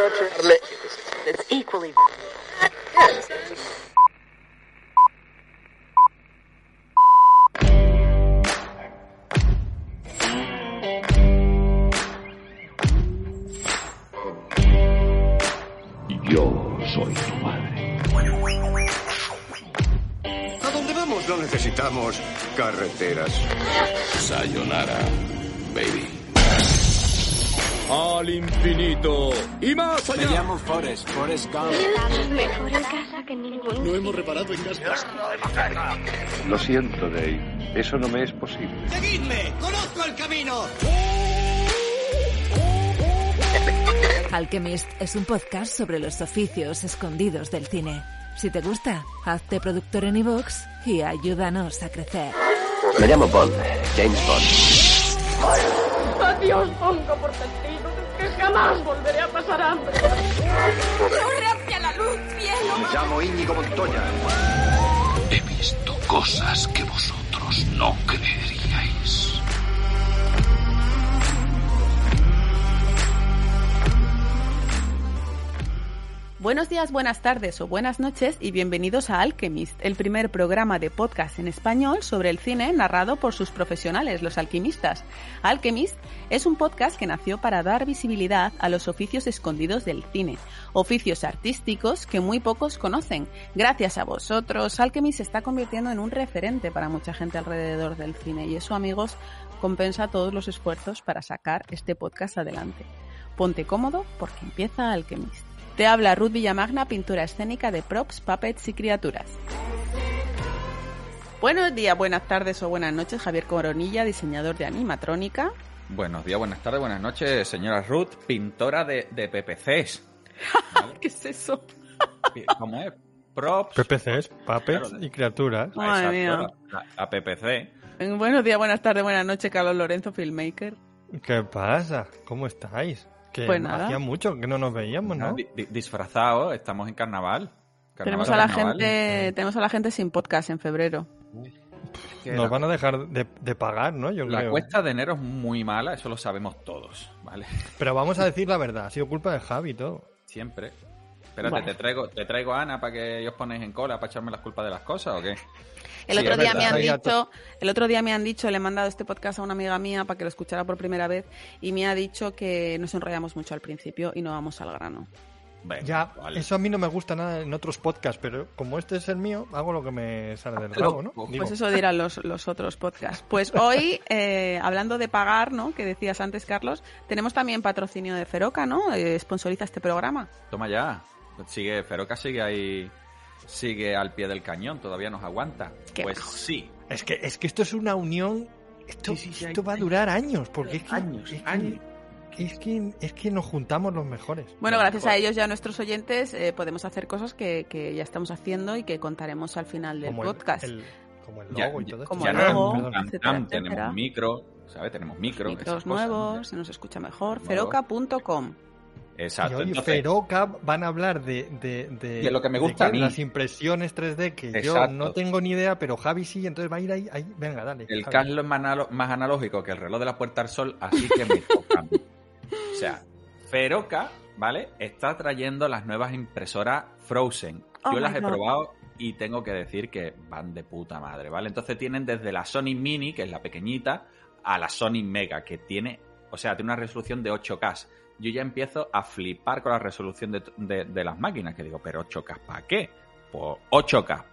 It's equally. Yo soy tu madre. ¿A dónde vamos? No necesitamos carreteras. Sayonara, baby. Al infinito y más allá. Me llamo Forrest, Forrest Gump. Mejor en casa que en ningún No hemos reparado en gas. Lo siento, Dave. Eso no me es posible. ¡Seguidme! ¡Conozco el camino! Alchemist es un podcast sobre los oficios escondidos del cine. Si te gusta, hazte productor en iVoox y ayúdanos a crecer. Me llamo Bond, James Bond. Adiós, pongo por testigo que jamás volveré a pasar hambre. ¡Corre hacia la luz, cielo! Me llamo Íñigo Montoya. He visto cosas que vosotros no creeríais. Buenos días, buenas tardes o buenas noches y bienvenidos a Alchemist, el primer programa de podcast en español sobre el cine narrado por sus profesionales, los alquimistas. Alchemist es un podcast que nació para dar visibilidad a los oficios escondidos del cine, oficios artísticos que muy pocos conocen. Gracias a vosotros, Alchemist se está convirtiendo en un referente para mucha gente alrededor del cine y eso, amigos, compensa todos los esfuerzos para sacar este podcast adelante. Ponte cómodo porque empieza Alchemist. Te habla Ruth Villamagna, pintura escénica de props, puppets y criaturas. Buenos días, buenas tardes o buenas noches, Javier Coronilla, diseñador de animatrónica. Buenos días, buenas tardes, buenas noches, señora Ruth, pintora de, de PPCs. ¿Qué es eso? ¿Cómo es? Props. PPCs, puppets Claro. y criaturas. Madre Exacto, mía. la, la PPC. Buenos días, buenas tardes, buenas noches, Carlos Lorenzo, filmmaker. ¿Qué pasa? ¿Cómo estáis? Que Pues nada. hacía mucho que no nos veíamos, ¿no? Di- di- disfrazado, estamos en carnaval. Carnaval Tenemos a la carnaval. gente, tenemos a la gente sin podcast en febrero. Que Nos la- van a dejar de, de pagar, ¿no? Yo La creo. cuesta de enero es muy mala, eso lo sabemos todos, ¿vale? Pero vamos a decir la verdad, ha sido culpa de Javi y todo. Siempre. Espérate, Bueno. te traigo te traigo a Ana para que os ponéis en cola para echarme las culpas de las cosas o qué? El Sí, otro día verdad. me han dicho, el otro día me han dicho, le he mandado este podcast a una amiga mía para que lo escuchara por primera vez y me ha dicho que nos enrollamos mucho al principio y no vamos al grano. Ya, vale. eso a mí no me gusta nada en otros podcasts, pero como este es el mío, hago lo que me sale del rabo, ¿no? Digo, Pues eso dirán los, los otros podcasts. Pues hoy, eh, hablando de pagar, ¿no? Que decías antes, Carlos, tenemos también patrocinio de Feroca, ¿no? Eh, sponsoriza este programa. Toma ya. Sigue, Feroca sigue ahí, sigue al pie del cañón, todavía nos aguanta. Qué pues majos. sí. Es que, es que esto es una unión. Esto, Sí, sí, sí, esto hay- va a durar años, porque es que, Años, es que- años. es que, es que nos juntamos los mejores. Bueno, No, gracias a ellos y a nuestros oyentes eh, podemos hacer cosas que, que ya estamos haciendo y que contaremos al final del Como el, podcast. el- como el Ya, logo y todo esto. como ya el logo, etcétera, etcétera. tenemos micro, ¿sabes? Tenemos micro. Micros cosas, nuevos, ¿no? se nos escucha mejor. Nuevos. Feroca.com. Y Exacto. hoy entonces, Feroca van a hablar de, de, de, De lo que me gusta de a mí. las impresiones 3D que yo Exacto. no tengo ni idea, pero Javi sí, entonces va a ir ahí. ahí. Venga, dale. el. Carlos es más, analógico que el reloj de la Puerta al Sol, así que me toca. O sea, Feroca, ¿vale? Está trayendo las nuevas impresoras Frozen. Oh Yo las my he God. probado y tengo que decir que van de puta madre, ¿vale? Entonces tienen desde la Sony Mini, que es la pequeñita, a la Sony Mega, que tiene, o sea, tiene una resolución de 8K. Yo ya empiezo a flipar con la resolución de, de- de las máquinas, que digo, pero 8K, ¿para qué? Pues 8K.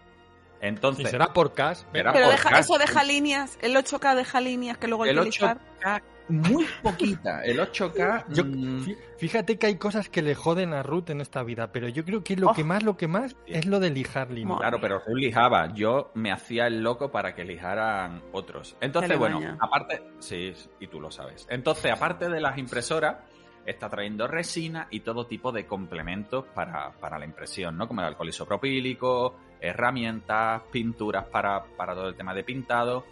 Entonces, Y será por cash. Será Pero por deja, cash. eso deja líneas, el 8K deja líneas que luego hay el que listar. 8K, muy poquita. El 8K, Yo- mm, fí- Fíjate que hay cosas que le joden a Ruth en esta vida, pero yo creo que lo Oh. que más, lo que más es lo de lijar líneas. Claro, pero Raúl lijaba. Yo me hacía el loco para que lijaran otros. Entonces, bueno, aparte, sí, y tú lo sabes. Entonces, aparte de las impresoras, está trayendo resina y todo tipo de complementos para, para la impresión, ¿no? Como el alcohol isopropílico, herramientas, pinturas para, para todo el tema de pintado.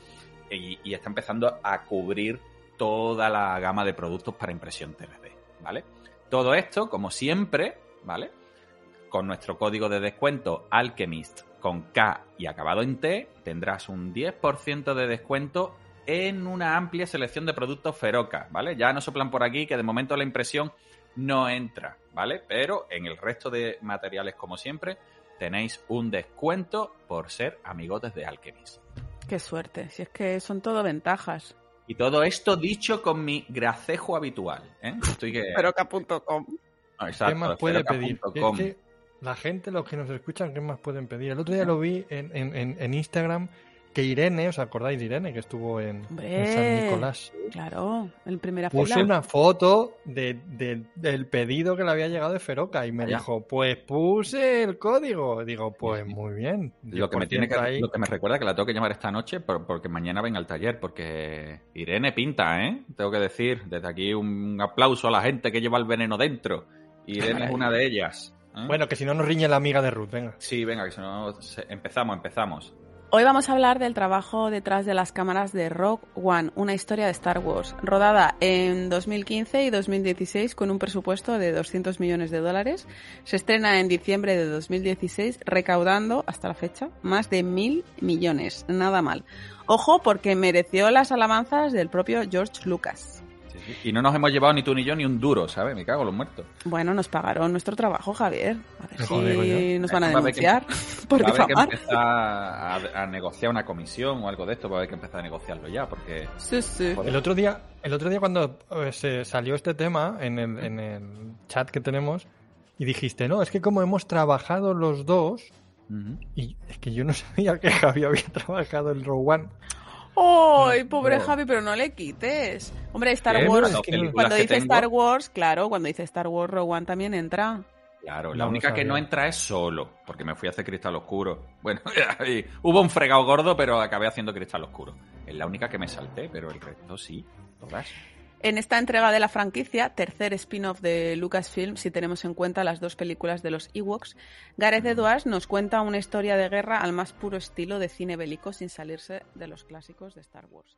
Y, y está empezando a cubrir toda la gama de productos para impresión 3D, ¿vale? Todo esto, como siempre, ¿vale? Con nuestro código de descuento Alchemist con K y acabado en T, tendrás un 10% de descuento en una amplia selección de productos Feroca, ¿vale? Ya no soplan por aquí que de momento la impresión no entra, ¿vale? Pero en el resto de materiales, como siempre, tenéis un descuento por ser amigotes de Alchemist. Qué suerte, si es que son todo ventajas. Y todo esto dicho con mi gracejo habitual, ¿eh? Estoy que... Peroca.com. ¿Qué más puede pedir? Es que la gente, los que nos escuchan, ¿qué más pueden pedir? El otro día lo vi en, en, en Instagram que Irene, ¿os acordáis de Irene que estuvo en, San Nicolás? Claro, el primera Puse una foto de, del pedido que le había llegado de Feroca y me dijo, pues puse el código. Digo, pues muy bien. Lo que, me tiene que, lo que me recuerda que la tengo que llamar esta noche porque mañana venga al taller, porque Irene pinta, ¿eh? Tengo que decir, desde aquí un aplauso a la gente que lleva el veneno dentro. Irene es una de ellas. ¿eh? Bueno, que si no nos riñe la amiga de Ruth, venga. Sí, venga, que si no... Empezamos, empezamos. Hoy vamos a hablar del trabajo detrás de las cámaras de Rogue One, una historia de Star Wars, rodada en 2015 y 2016 con un presupuesto de 200 millones de dólares. Se estrena en diciembre de 2016, recaudando hasta la fecha más de mil millones. Nada mal. Ojo, porque mereció las alabanzas del propio George Lucas. Y no nos hemos llevado ni tú ni yo ni un duro, ¿sabes? Me cago los muertos. Bueno, nos pagaron nuestro trabajo, Javier. A ver si nos van a denunciar por difamar. Va a que empezar a, negociar una comisión o algo de esto, va a haber que empezar a negociarlo ya, porque... Sí, sí. El otro día, el otro día cuando eh, se salió este tema en el, en el chat que tenemos, y dijiste, no, es que como hemos trabajado los dos, y es que yo no sabía que Javi había trabajado en Rogue One. ¡Ay, pobre Javi, pero no le quites! Hombre, Star Wars, cuando dice Star Wars, claro, cuando dice Star Wars, Rogue One también entra. Claro, la única que no entra es solo, porque me fui a hacer cristal oscuro. Bueno, hubo un fregado gordo, pero acabé haciendo cristal oscuro. Es la única que me salté, pero el resto sí, todas. En esta entrega de la franquicia, tercer spin-off de Lucasfilm, si tenemos en cuenta las dos películas de los Ewoks, Gareth Edwards nos cuenta una historia de guerra al más puro estilo de cine bélico sin salirse de los clásicos de Star Wars.